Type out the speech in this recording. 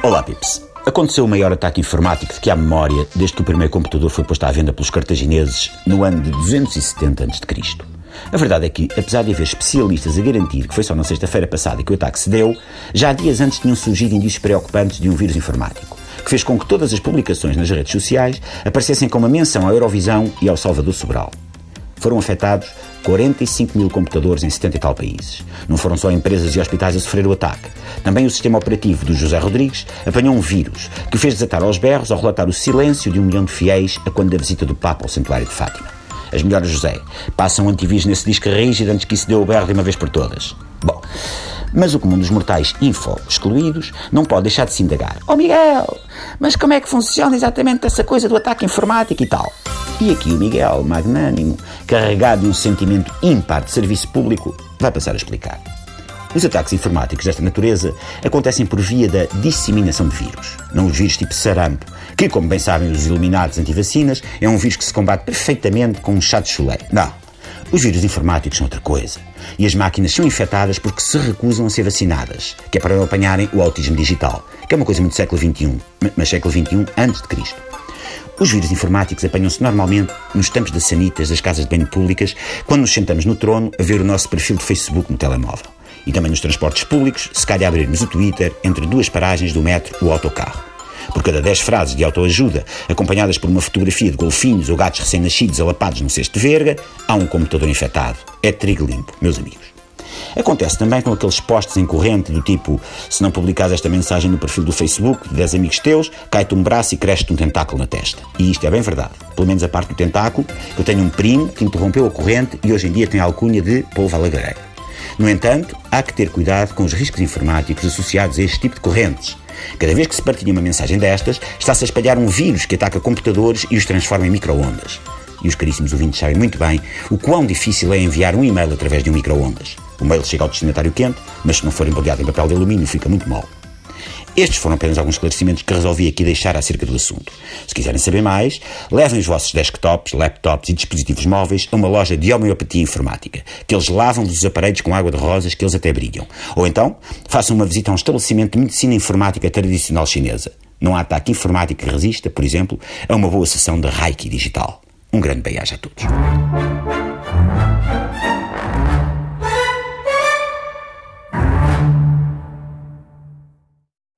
Olá, Pips. Aconteceu o maior ataque informático de que há memória desde que o primeiro computador foi posto à venda pelos cartagineses no ano de 270 a.C. A verdade é que, apesar de haver especialistas a garantir que foi só na sexta-feira passada que o ataque se deu, já há dias antes tinham surgido indícios preocupantes de um vírus informático, que fez com que todas as publicações nas redes sociais aparecessem com uma menção à Eurovisão e ao Salvador Sobral. Foram afetados 45 mil computadores em 70 e tal países. Não foram só empresas e hospitais a sofrer o ataque. Também o sistema operativo do José Rodrigues apanhou um vírus que fez desatar aos berros ao relatar o silêncio de um milhão de fiéis a quando da visita do Papa ao Santuário de Fátima. As melhores José passam um antivírus nesse disco rígido antes que isso deu o berro de uma vez por todas. Bom, mas o comum dos mortais info excluídos não pode deixar de se indagar. Oh Miguel, mas como é que funciona exatamente essa coisa do ataque informático e tal? E aqui o Miguel, magnânimo, carregado de um sentimento ímpar de serviço público, vai passar a explicar. Os ataques informáticos desta natureza acontecem por via da disseminação de vírus. Não os vírus tipo sarampo, que, como bem sabem os iluminados antivacinas, é um vírus que se combate perfeitamente com um chá de chulé. Não. Os vírus informáticos são outra coisa. E as máquinas são infectadas porque se recusam a ser vacinadas, que é para não apanharem o autismo digital, que é uma coisa muito século XXI, mas século XXI antes de Cristo. Os vírus informáticos apanham-se normalmente nos tampos das sanitas das casas de banho públicas, quando nos sentamos no trono a ver o nosso perfil de Facebook no telemóvel. E também nos transportes públicos, se calhar abrirmos o Twitter entre duas paragens do metro ou autocarro. Por cada 10 frases de autoajuda, acompanhadas por uma fotografia de golfinhos ou gatos recém-nascidos alapados num cesto de verga, há um computador infectado. É trigo limpo, meus amigos. Acontece também com aqueles posts em corrente do tipo: se não publicares esta mensagem no perfil do Facebook de 10 amigos teus, cai-te um braço e cresce-te um tentáculo na testa. E isto é bem verdade. Pelo menos a parte do tentáculo, eu tenho um primo que interrompeu a corrente e hoje em dia tem a alcunha de polvo alagareiro. No entanto, há que ter cuidado com os riscos informáticos associados a este tipo de correntes. Cada vez que se partilha uma mensagem destas, está-se a espalhar um vírus que ataca computadores e os transforma em microondas. E os caríssimos ouvintes sabem muito bem o quão difícil é enviar um e-mail através de um microondas. O mail chega ao destinatário quente, mas se não for embrulhado em papel de alumínio fica muito mal. Estes foram apenas alguns esclarecimentos que resolvi aqui deixar acerca do assunto. Se quiserem saber mais, levem os vossos desktops, laptops e dispositivos móveis a uma loja de homeopatia informática, que eles lavam-vos os aparelhos com água de rosas que eles até brilham. Ou então, façam uma visita a um estabelecimento de medicina informática tradicional chinesa. Não há ataque informático que resista, por exemplo, a uma boa sessão de Reiki digital. Um grande beijo a todos.